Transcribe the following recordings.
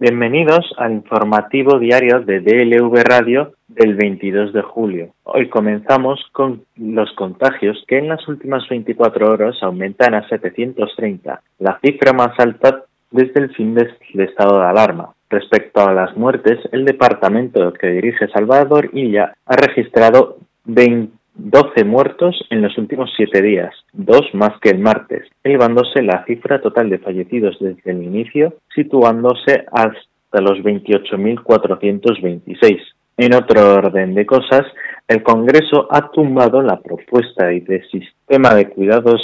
Bienvenidos al informativo diario de DLV Radio del 22 de julio. Hoy comenzamos con los contagios que en las últimas 24 horas aumentan a 730, la cifra más alta desde el fin del estado de alarma. Respecto a las muertes, el departamento que dirige Salvador Illa ha registrado 12 muertos en los últimos siete días, dos más que el martes, elevándose la cifra total de fallecidos desde el inicio, situándose hasta los 28.426. En otro orden de cosas, el Congreso ha tumbado la propuesta de sistema de cuidados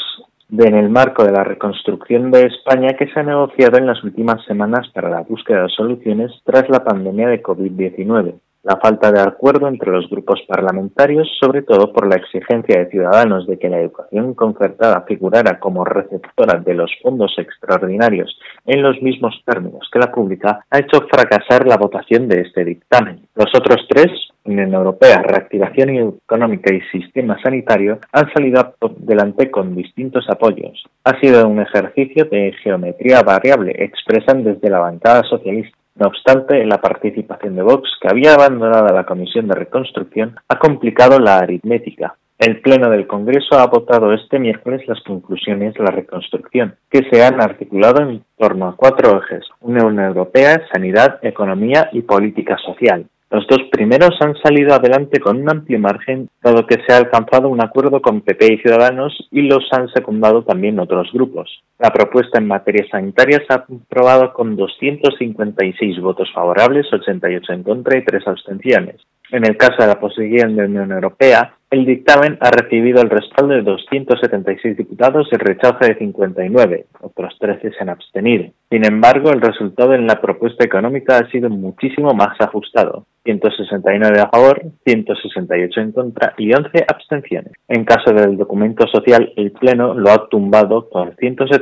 en el marco de la reconstrucción de España que se ha negociado en las últimas semanas para la búsqueda de soluciones tras la pandemia de COVID-19 la falta de acuerdo entre los grupos parlamentarios, sobre todo por la exigencia de Ciudadanos de que la educación concertada figurara como receptora de los fondos extraordinarios en los mismos términos que la pública, ha hecho fracasar la votación de este dictamen. Los otros tres, Unión Europea, Reactivación Económica y Sistema Sanitario, han salido adelante con distintos apoyos. Ha sido un ejercicio de geometría variable, expresan desde la bancada socialista no obstante, la participación de Vox, que había abandonado la Comisión de Reconstrucción, ha complicado la aritmética. El Pleno del Congreso ha votado este miércoles las conclusiones de la reconstrucción, que se han articulado en torno a cuatro ejes, Unión Europea, Sanidad, Economía y Política Social. Los dos primeros han salido adelante con un amplio margen, dado que se ha alcanzado un acuerdo con PP y Ciudadanos y los han secundado también otros grupos. La propuesta en materia sanitaria se ha aprobado con 256 votos favorables, 88 en contra y 3 abstenciones. En el caso de la posición de la Unión Europea, el dictamen ha recibido el respaldo de 276 diputados y el rechazo de 59, otros 13 se han abstenido. Sin embargo, el resultado en la propuesta económica ha sido muchísimo más ajustado. 169 a favor, 168 en contra y 11 abstenciones. En caso del documento social, el Pleno lo ha tumbado con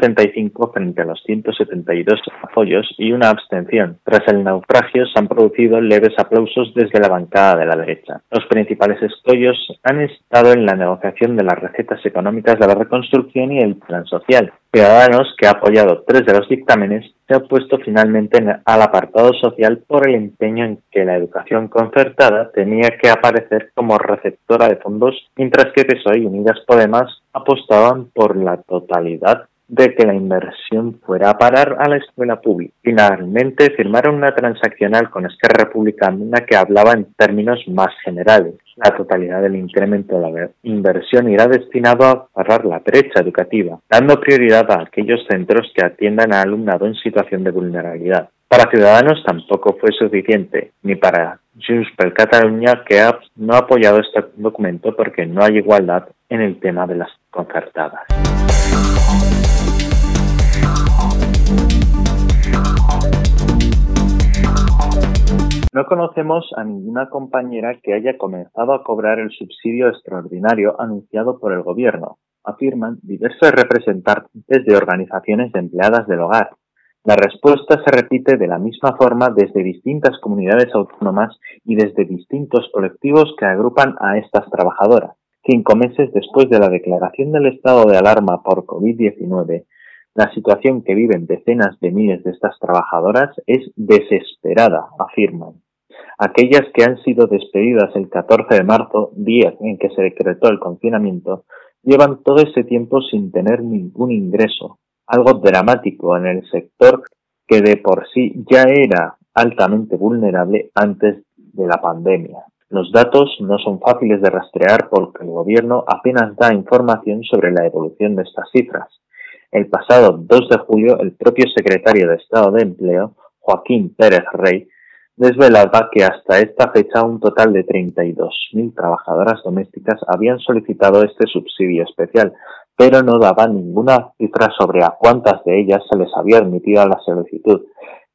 175 frente a los 172 apoyos y una abstención. Tras el naufragio se han producido leves aplausos desde la bancada de la derecha. Los principales escollos han estado en la negociación de las recetas económicas de la reconstrucción y el plan social. Ciudadanos, que ha apoyado tres de los dictámenes, se ha opuesto finalmente al apartado social por el empeño en que la educación concertada tenía que aparecer como receptora de fondos, mientras que PSOE y Unidas Podemos apostaban por la totalidad de que la inversión fuera a parar a la escuela pública. Finalmente firmaron una transaccional con Esquerra Republicana que hablaba en términos más generales. La totalidad del incremento de la inversión irá destinado a parar la brecha educativa, dando prioridad a aquellos centros que atiendan a alumnado en situación de vulnerabilidad. Para Ciudadanos tampoco fue suficiente, ni para Junts per Catalunya, que no ha apoyado este documento porque no hay igualdad en el tema de las concertadas. No conocemos a ninguna compañera que haya comenzado a cobrar el subsidio extraordinario anunciado por el Gobierno, afirman diversos representantes de organizaciones de empleadas del hogar. La respuesta se repite de la misma forma desde distintas comunidades autónomas y desde distintos colectivos que agrupan a estas trabajadoras. Cinco meses después de la declaración del estado de alarma por COVID-19, la situación que viven decenas de miles de estas trabajadoras es desesperada, afirman. Aquellas que han sido despedidas el 14 de marzo, día en que se decretó el confinamiento, llevan todo ese tiempo sin tener ningún ingreso, algo dramático en el sector que de por sí ya era altamente vulnerable antes de la pandemia. Los datos no son fáciles de rastrear porque el gobierno apenas da información sobre la evolución de estas cifras. El pasado 2 de julio, el propio secretario de Estado de Empleo, Joaquín Pérez Rey, desvelaba que hasta esta fecha un total de 32.000 trabajadoras domésticas habían solicitado este subsidio especial, pero no daba ninguna cifra sobre a cuántas de ellas se les había admitido la solicitud,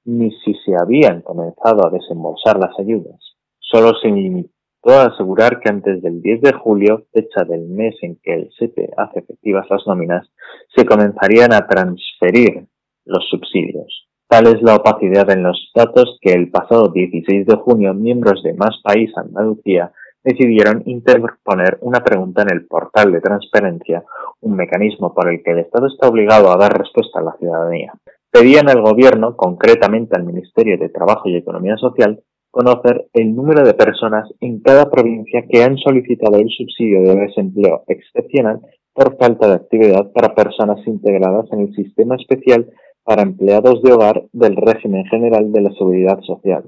ni si se habían comenzado a desembolsar las ayudas. Solo se limitó a asegurar que antes del 10 de julio, fecha del mes en que el SEPE hace efectivas las nóminas, se comenzarían a transferir los subsidios. Tal es la opacidad en los datos que el pasado 16 de junio miembros de Más País Andalucía decidieron interponer una pregunta en el portal de transparencia, un mecanismo por el que el Estado está obligado a dar respuesta a la ciudadanía. Pedían al Gobierno, concretamente al Ministerio de Trabajo y Economía Social, conocer el número de personas en cada provincia que han solicitado el subsidio de desempleo excepcional por falta de actividad para personas integradas en el sistema especial para empleados de hogar del régimen general de la seguridad social.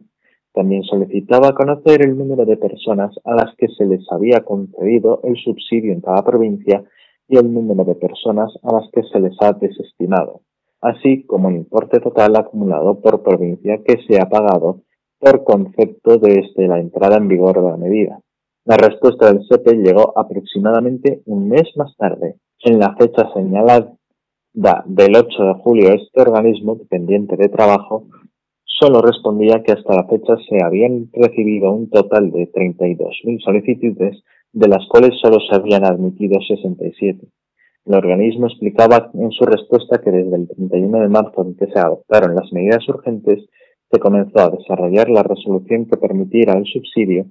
También solicitaba conocer el número de personas a las que se les había concedido el subsidio en cada provincia y el número de personas a las que se les ha desestimado, así como el importe total acumulado por provincia que se ha pagado por concepto desde la entrada en vigor de la medida. La respuesta del SEPE llegó aproximadamente un mes más tarde. En la fecha señalada del 8 de julio, este organismo dependiente de trabajo solo respondía que hasta la fecha se habían recibido un total de 32.000 solicitudes, de las cuales solo se habían admitido 67. El organismo explicaba en su respuesta que desde el 31 de marzo en que se adoptaron las medidas urgentes, se comenzó a desarrollar la resolución que permitiera el subsidio,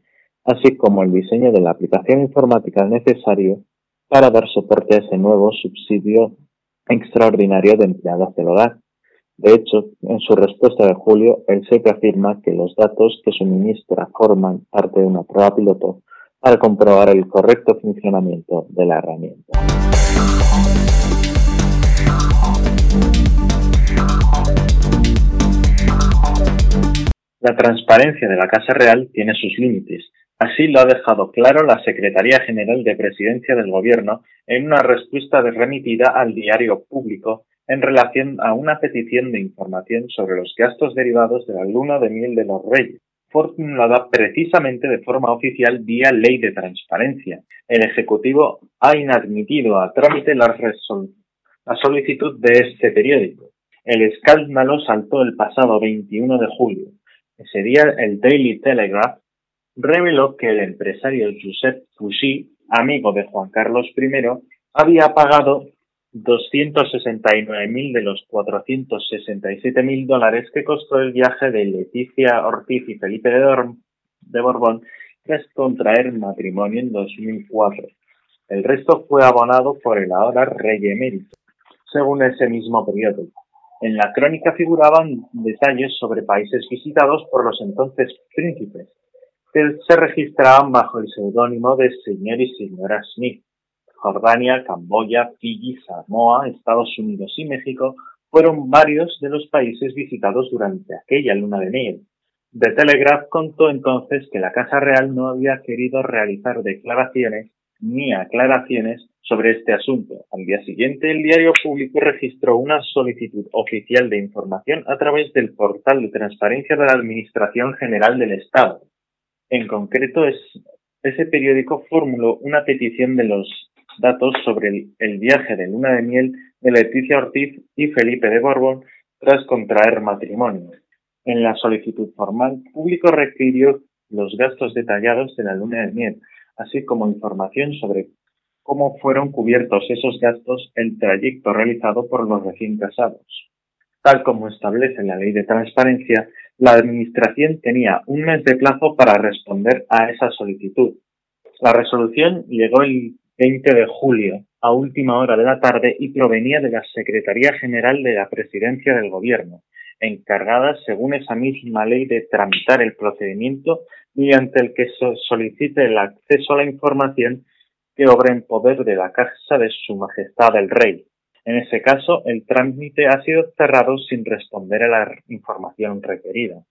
así como el diseño de la aplicación informática necesario para dar soporte a ese nuevo subsidio extraordinario de empleados del hogar. De hecho, en su respuesta de julio, el SEP afirma que los datos que suministra forman parte de una prueba piloto para comprobar el correcto funcionamiento de la herramienta. La transparencia de la Casa Real tiene sus límites. Así lo ha dejado claro la Secretaría General de Presidencia del Gobierno en una respuesta remitida al diario público en relación a una petición de información sobre los gastos derivados de la luna de miel de los reyes, formulada precisamente de forma oficial vía ley de transparencia. El Ejecutivo ha inadmitido a trámite la, la solicitud de este periódico. El escándalo saltó el pasado 21 de julio. Ese día el Daily Telegraph reveló que el empresario Josep Fouché, amigo de Juan Carlos I, había pagado 269.000 de los 467.000 dólares que costó el viaje de Leticia Ortiz y Felipe de, Borbón tras contraer matrimonio en 2004. El resto fue abonado por el ahora rey emérito, según ese mismo periodo. En la crónica figuraban detalles sobre países visitados por los entonces príncipes, que se registraban bajo el seudónimo de señor y señora Smith. Jordania, Camboya, Fiji, Samoa, Estados Unidos y México fueron varios de los países visitados durante aquella luna de miel. The Telegraph contó entonces que la Casa Real no había querido realizar declaraciones ni aclaraciones sobre este asunto. Al día siguiente, el diario público registró una solicitud oficial de información a través del portal de transparencia de la Administración General del Estado. En concreto, ese periódico formuló una petición de los datos sobre el, viaje de luna de miel de Leticia Ortiz y Felipe de Borbón tras contraer matrimonio. En la solicitud formal, público requirió los gastos detallados de la luna de miel, así como información sobre cómo fueron cubiertos esos gastos el trayecto realizado por los recién casados. Tal como establece la ley de transparencia, la Administración tenía un mes de plazo para responder a esa solicitud. La resolución llegó el 20 de julio, a última hora de la tarde, y provenía de la Secretaría General de la Presidencia del Gobierno, encargada, según esa misma ley, de tramitar el procedimiento mediante el que se solicite el acceso a la información que obra en poder de la Casa de Su Majestad el Rey. En ese caso, el trámite ha sido cerrado sin responder a la información requerida.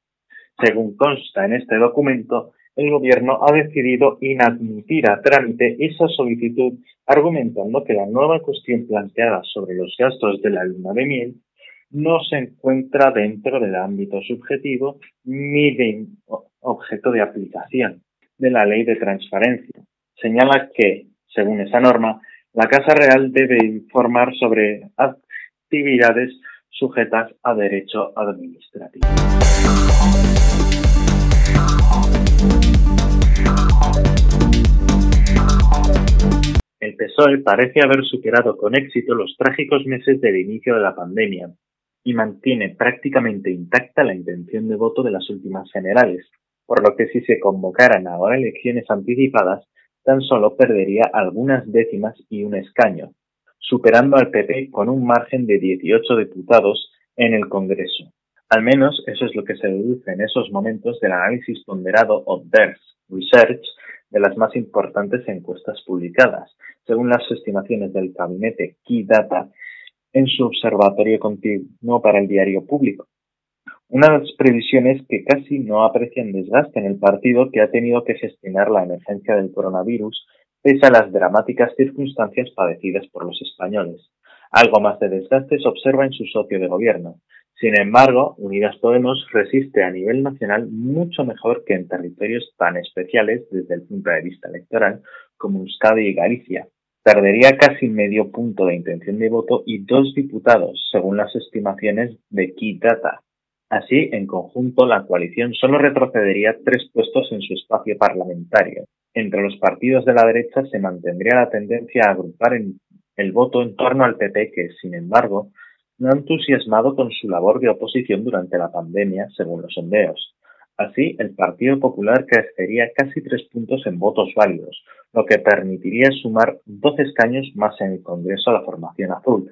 Según consta en este documento, el Gobierno ha decidido inadmitir a trámite esa solicitud, argumentando que la nueva cuestión planteada sobre los gastos de la luna de miel no se encuentra dentro del ámbito subjetivo ni de objeto de aplicación de la ley de transparencia. Señala que, según esa norma, la Casa Real debe informar sobre actividades sujetas a derecho administrativo. El PSOE parece haber superado con éxito los trágicos meses del inicio de la pandemia y mantiene prácticamente intacta la intención de voto de las últimas generales, por lo que si se convocaran ahora elecciones anticipadas, tan solo perdería algunas décimas y un escaño, superando al PP con un margen de 18 diputados en el Congreso. Al menos eso es lo que se deduce en esos momentos del análisis ponderado o DERS Research de las más importantes encuestas publicadas, según las estimaciones del gabinete Key Data en su observatorio continuo para el diario público. Unas previsiones que casi no aprecian desgaste en el partido que ha tenido que gestionar la emergencia del coronavirus pese a las dramáticas circunstancias padecidas por los españoles. Algo más de desgaste se observa en su socio de gobierno. Sin embargo, Unidas Podemos resiste a nivel nacional mucho mejor que en territorios tan especiales desde el punto de vista electoral como Euskadi y Galicia. Perdería casi medio punto de intención de voto y dos diputados, según las estimaciones de Key Data. Así, en conjunto, la coalición solo retrocedería tres puestos en su espacio parlamentario. Entre los partidos de la derecha se mantendría la tendencia a agrupar el voto en torno al PP que, sin embargo, no ha entusiasmado con su labor de oposición durante la pandemia, según los sondeos. Así, el Partido Popular crecería casi tres puntos en votos válidos, lo que permitiría sumar 12 escaños más en el Congreso a la formación azul,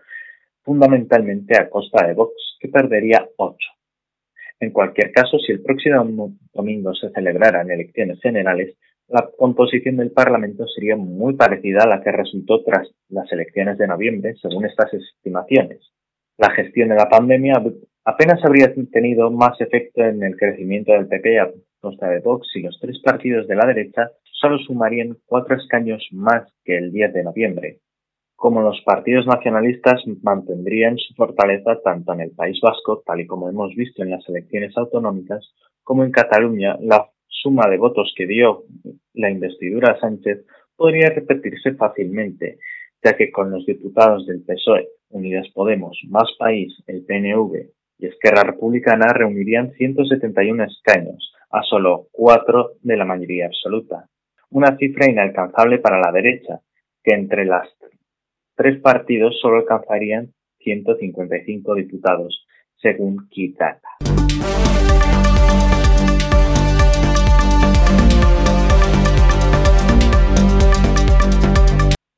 fundamentalmente a costa de Vox, que perdería ocho. En cualquier caso, si el próximo domingo se celebraran elecciones generales, la composición del Parlamento sería muy parecida a la que resultó tras las elecciones de noviembre, según estas estimaciones. La gestión de la pandemia apenas habría tenido más efecto en el crecimiento del PP a costa de Vox y los tres partidos de la derecha solo sumarían cuatro escaños más que el 10 de noviembre. Como los partidos nacionalistas mantendrían su fortaleza tanto en el País Vasco, tal y como hemos visto en las elecciones autonómicas, como en Cataluña, la suma de votos que dio la investidura a Sánchez podría repetirse fácilmente, ya que con los diputados del PSOE, Unidas Podemos, Más País, el PNV y Esquerra Republicana reunirían 171 escaños, a solo cuatro de la mayoría absoluta. Una cifra inalcanzable para la derecha, que entre las partidos solo alcanzarían 155 diputados, según Kitata.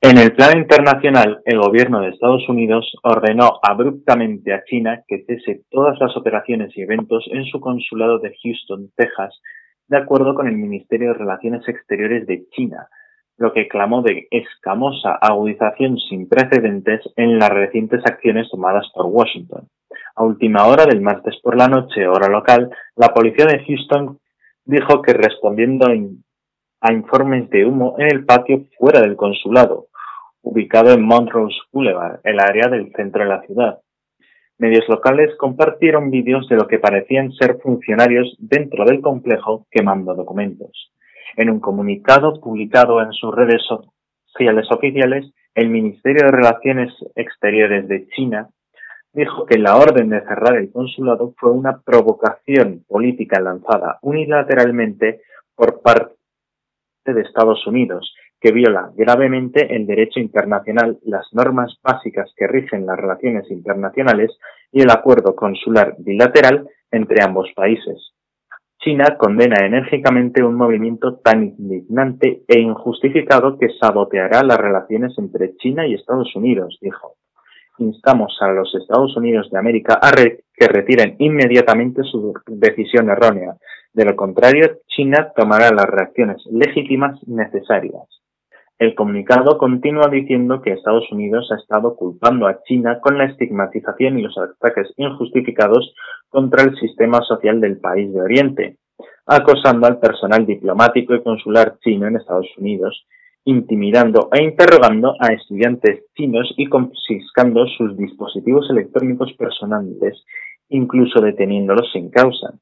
En el plano internacional, el gobierno de Estados Unidos ordenó abruptamente a China que cese todas las operaciones y eventos en su consulado de Houston, Texas, de acuerdo con el Ministerio de Relaciones Exteriores de China, lo que clamó de escamosa agudización sin precedentes en las recientes acciones tomadas por Washington. A última hora del martes por la noche, hora local, la policía de Houston dijo que respondiendo a informes de humo en el patio fuera del consulado, ubicado en Montrose Boulevard, el área del centro de la ciudad. Medios locales compartieron vídeos de lo que parecían ser funcionarios dentro del complejo quemando documentos. En un comunicado publicado en sus redes sociales oficiales, el Ministerio de Relaciones Exteriores de China dijo que la orden de cerrar el consulado fue una provocación política lanzada unilateralmente por parte de Estados Unidos que viola gravemente el derecho internacional, las normas básicas que rigen las relaciones internacionales y el acuerdo consular bilateral entre ambos países. China condena enérgicamente un movimiento tan indignante e injustificado que saboteará las relaciones entre China y Estados Unidos, dijo. Instamos a los Estados Unidos de América a que retiren inmediatamente su decisión errónea. De lo contrario, China tomará las reacciones legítimas necesarias. El comunicado continúa diciendo que Estados Unidos ha estado culpando a China con la estigmatización y los ataques injustificados contra el sistema social del país de Oriente, acosando al personal diplomático y consular chino en Estados Unidos, intimidando e interrogando a estudiantes chinos y confiscando sus dispositivos electrónicos personales, incluso deteniéndolos sin causa.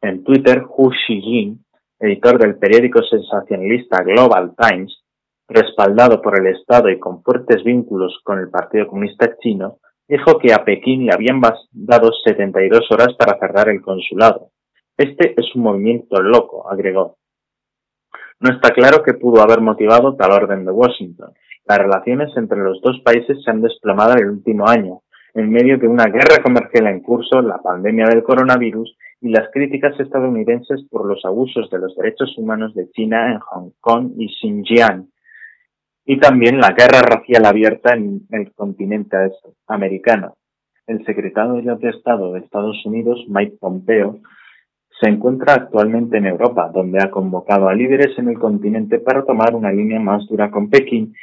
En Twitter, Hu Xijin editor del periódico sensacionalista Global Times, respaldado por el Estado y con fuertes vínculos con el Partido Comunista Chino, dijo que a Pekín le habían dado 72 horas para cerrar el consulado. Este es un movimiento loco, agregó. No está claro qué pudo haber motivado tal orden de Washington. Las relaciones entre los dos países se han desplomado en el último año, en medio de una guerra comercial en curso, la pandemia del coronavirus y las críticas estadounidenses por los abusos de los derechos humanos de China en Hong Kong y Xinjiang, y también la guerra racial abierta en el continente americano. El secretario de Estado de Estados Unidos, Mike Pompeo, se encuentra actualmente en Europa, donde ha convocado a líderes en el continente para tomar una línea más dura con Pekín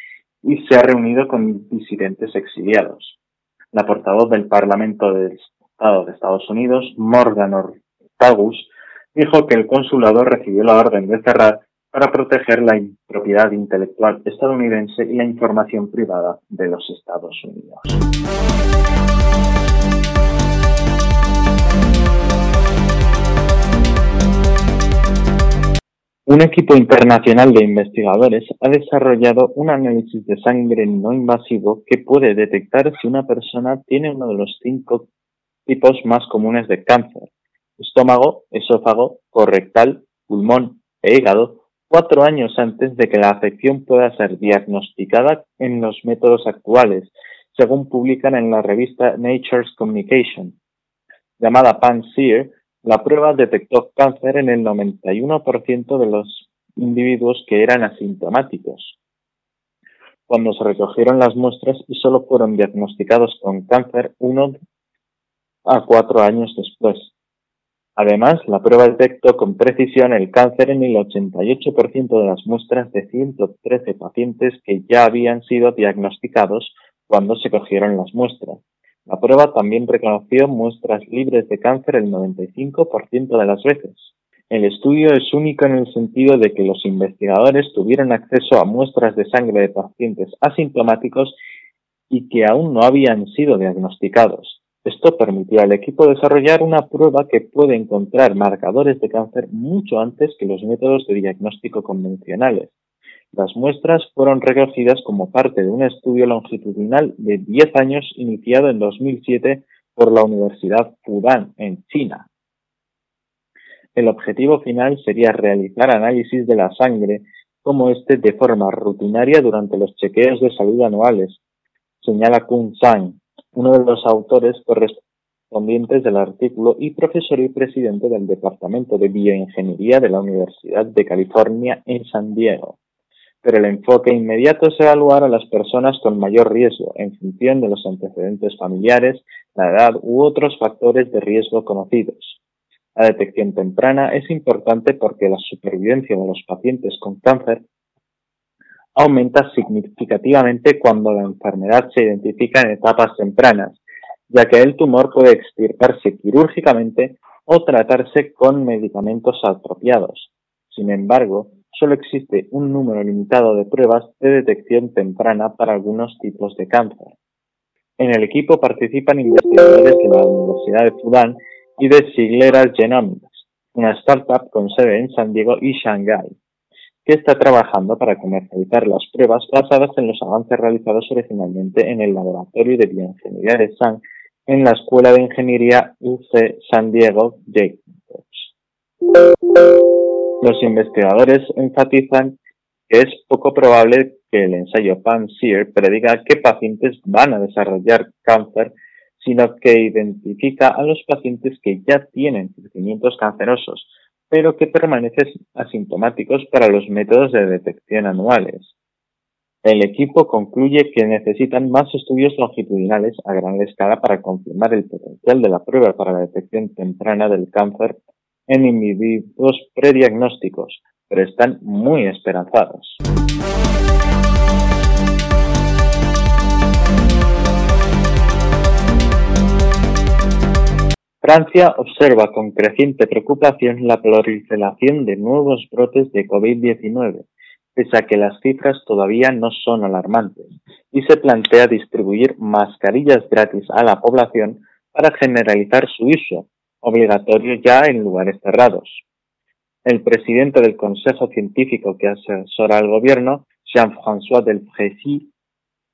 y se ha reunido con disidentes exiliados. La portavoz del Parlamento del Estado de Estados Unidos, Morgan Ortagus, dijo que el consulado recibió la orden de cerrar para proteger la propiedad intelectual estadounidense y la información privada de los Estados Unidos. Un equipo internacional de investigadores ha desarrollado un análisis de sangre no invasivo que puede detectar si una persona tiene uno de los cinco tipos más comunes de cáncer, estómago, esófago, correctal, pulmón e hígado, cuatro años antes de que la afección pueda ser diagnosticada en los métodos actuales, según publican en la revista Nature's Communication. Llamada PAN-SEER, la prueba detectó cáncer en el 91% de los individuos que eran asintomáticos. Cuando se recogieron las muestras y solo fueron diagnosticados con cáncer uno a cuatro años después. Además, la prueba detectó con precisión el cáncer en el 88% de las muestras de 113 pacientes que ya habían sido diagnosticados cuando se cogieron las muestras. La prueba también reconoció muestras libres de cáncer el 95% de las veces. El estudio es único en el sentido de que los investigadores tuvieron acceso a muestras de sangre de pacientes asintomáticos y que aún no habían sido diagnosticados. Esto permitió al equipo desarrollar una prueba que puede encontrar marcadores de cáncer mucho antes que los métodos de diagnóstico convencionales. Las muestras fueron recogidas como parte de un estudio longitudinal de 10 años iniciado en 2007 por la Universidad Fudan, en China. El objetivo final sería realizar análisis de la sangre como este de forma rutinaria durante los chequeos de salud anuales, señala Kun Sang, uno de los autores correspondientes del artículo y profesor y presidente del Departamento de Bioingeniería de la Universidad de California en San Diego pero el enfoque inmediato es evaluar a las personas con mayor riesgo en función de los antecedentes familiares, la edad u otros factores de riesgo conocidos. La detección temprana es importante porque la supervivencia de los pacientes con cáncer aumenta significativamente cuando la enfermedad se identifica en etapas tempranas, ya que el tumor puede extirparse quirúrgicamente o tratarse con medicamentos apropiados. Sin embargo, solo existe un número limitado de pruebas de detección temprana para algunos tipos de cáncer. En el equipo participan investigadores de la Universidad de Fudan y de Sigleras Genomics, una startup con sede en San Diego y Shanghái, que está trabajando para comercializar las pruebas basadas en los avances realizados originalmente en el Laboratorio de Bioingeniería de San en la Escuela de Ingeniería UC San Diego Jacobs. Los investigadores enfatizan que es poco probable que el ensayo PAN-SEER prediga qué pacientes van a desarrollar cáncer, sino que identifica a los pacientes que ya tienen crecimientos cancerosos, pero que permanecen asintomáticos para los métodos de detección anuales. El equipo concluye que necesitan más estudios longitudinales a gran escala para confirmar el potencial de la prueba para la detección temprana del cáncer en individuos prediagnósticos, pero están muy esperanzados. Francia observa con creciente preocupación la proliferación de nuevos brotes de COVID-19, pese a que las cifras todavía no son alarmantes, y se plantea distribuir mascarillas gratis a la población para generalizar su uso, obligatorio ya en lugares cerrados. El presidente del Consejo Científico que asesora al gobierno, Jean-François Delfrécy,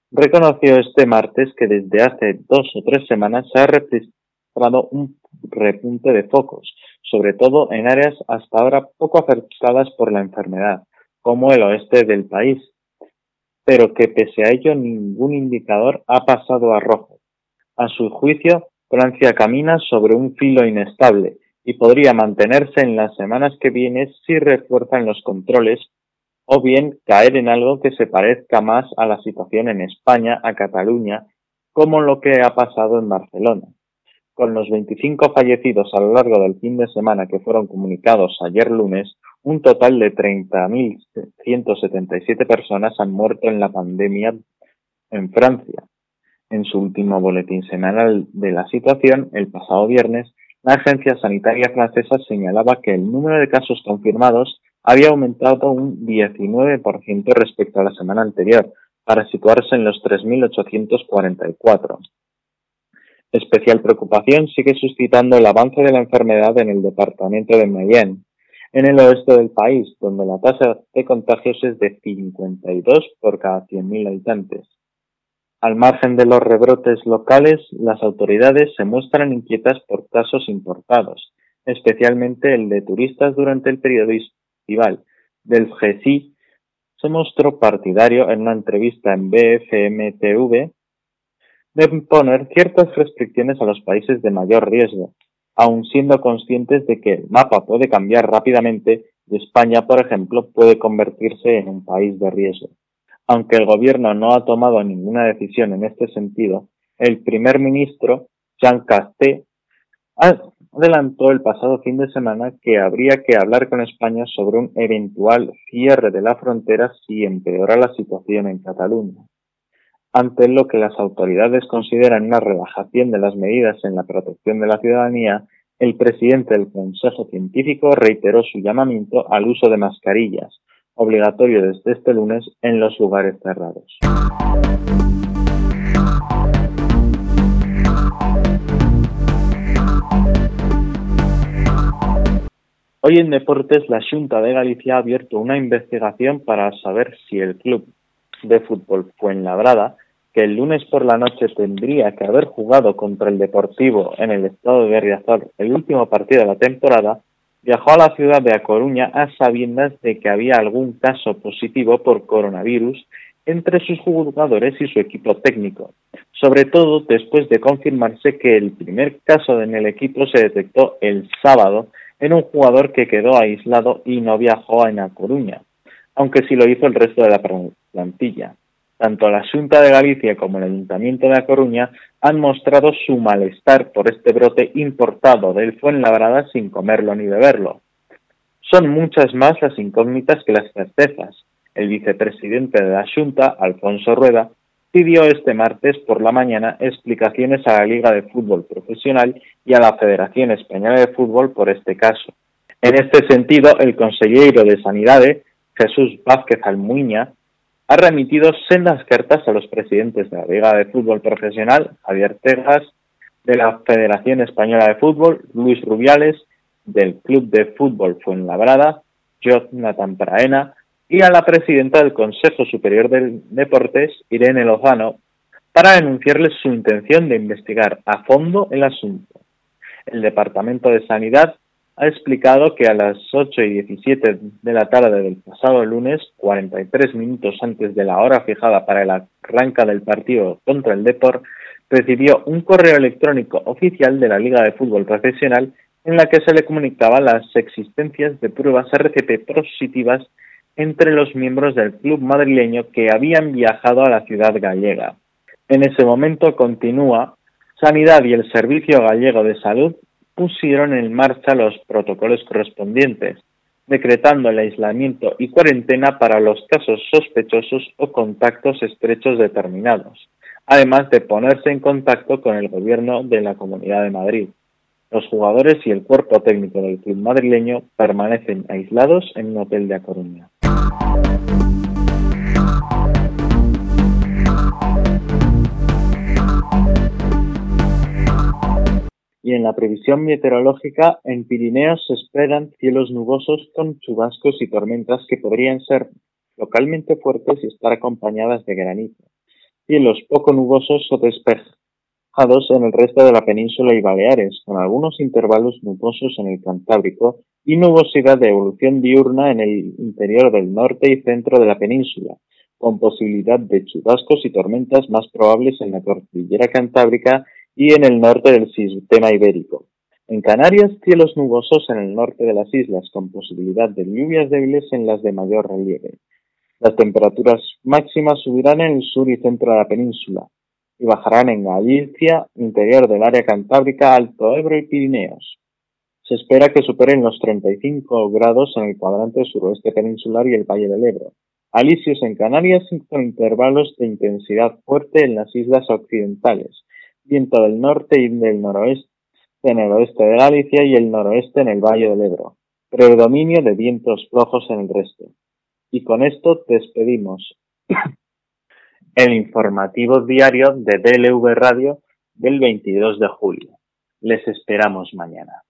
reconoció este martes que desde hace dos o tres semanas se ha registrado un repunte de focos, sobre todo en áreas hasta ahora poco afectadas por la enfermedad, como el oeste del país, pero que pese a ello ningún indicador ha pasado a rojo. A su juicio, Francia camina sobre un filo inestable y podría mantenerse en las semanas que vienen si refuerzan los controles o bien caer en algo que se parezca más a la situación en España, a Cataluña como lo que ha pasado en Barcelona. Con los 25 fallecidos a lo largo del fin de semana que fueron comunicados ayer lunes, un total de 30.177 personas han muerto en la pandemia en Francia. En su último boletín semanal de la situación, el pasado viernes, la agencia sanitaria francesa señalaba que el número de casos confirmados había aumentado un 19% respecto a la semana anterior, para situarse en los 3.844. Especial preocupación sigue suscitando el avance de la enfermedad en el departamento de Mayenne, en el oeste del país, donde la tasa de contagios es de 52 por cada 100.000 habitantes. Al margen de los rebrotes locales, las autoridades se muestran inquietas por casos importados, especialmente el de turistas durante el periodo estival. Del GESI se mostró partidario en una entrevista en BFM-TV de imponer ciertas restricciones a los países de mayor riesgo, aun siendo conscientes de que el mapa puede cambiar rápidamente y España, por ejemplo, puede convertirse en un país de riesgo. Aunque el gobierno no ha tomado ninguna decisión en este sentido, el primer ministro, Jean Casté, adelantó el pasado fin de semana que habría que hablar con España sobre un eventual cierre de la frontera si empeora la situación en Cataluña ante lo que las autoridades consideran una relajación de las medidas en la protección de la ciudadanía, el presidente del Consejo Científico reiteró su llamamiento al uso de mascarillas, obligatorio desde este lunes en los lugares cerrados. Hoy en Deportes, la Junta de Galicia ha abierto una investigación para saber si el club de fútbol Fuenlabrada, que el lunes por la noche tendría que haber jugado contra el Deportivo en el estado de Riazor el último partido de la temporada, viajó a la ciudad de A Coruña a sabiendas de que había algún caso positivo por coronavirus entre sus jugadores y su equipo técnico, sobre todo después de confirmarse que el primer caso en el equipo se detectó el sábado en un jugador que quedó aislado y no viajó a A Coruña, aunque sí lo hizo el resto de la plantilla. Tanto la Junta de Galicia como el Ayuntamiento de A Coruña han mostrado su malestar por este brote importado del Fuenlabrada sin comerlo ni beberlo. Son muchas más las incógnitas que las certezas. El vicepresidente de la Junta, Alfonso Rueda, pidió este martes por la mañana explicaciones a la Liga de Fútbol Profesional y a la Federación Española de Fútbol por este caso. En este sentido, el consejero de Sanidad, Jesús Vázquez Almuña, ha remitido sendas cartas a los presidentes de la Liga de Fútbol Profesional, Javier Tegas, de la Federación Española de Fútbol, Luis Rubiales, del Club de Fútbol Fuenlabrada, Jonathan Praena, y a la presidenta del Consejo Superior de Deportes, Irene Lozano, para denunciarles su intención de investigar a fondo el asunto. El Departamento de Sanidad ha explicado que a las 8 y 17 de la tarde del pasado lunes, 43 minutos antes de la hora fijada para el arranque del partido contra el Deport, recibió un correo electrónico oficial de la Liga de Fútbol Profesional en la que se le comunicaba las existencias de pruebas RCP positivas entre los miembros del club madrileño que habían viajado a la ciudad gallega. En ese momento continúa Sanidad y el Servicio Gallego de Salud pusieron en marcha los protocolos correspondientes, decretando el aislamiento y cuarentena para los casos sospechosos o contactos estrechos determinados, además de ponerse en contacto con el gobierno de la Comunidad de Madrid. Los jugadores y el cuerpo técnico del club madrileño permanecen aislados en un hotel de A Coruña. Y en la previsión meteorológica en Pirineos se esperan cielos nubosos con chubascos y tormentas que podrían ser localmente fuertes y estar acompañadas de granizo. Cielos poco nubosos o despejados en el resto de la península y Baleares, con algunos intervalos nubosos en el Cantábrico y nubosidad de evolución diurna en el interior del norte y centro de la península, con posibilidad de chubascos y tormentas más probables en la cordillera cantábrica y en el norte del sistema ibérico. En Canarias, cielos nubosos en el norte de las islas, con posibilidad de lluvias débiles en las de mayor relieve. Las temperaturas máximas subirán en el sur y centro de la península. y bajarán en Galicia, interior del área cantábrica, Alto Ebro y Pirineos. Se espera que superen los 35 grados en el cuadrante suroeste peninsular y el Valle del Ebro. Alisios en Canarias con intervalos de intensidad fuerte en las islas occidentales. Viento del norte y del noroeste en el oeste de Galicia y el noroeste en el Valle del Ebro. Predominio de vientos flojos en el resto. Y con esto despedimos el informativo diario de DLV Radio del 22 de julio. Les esperamos mañana.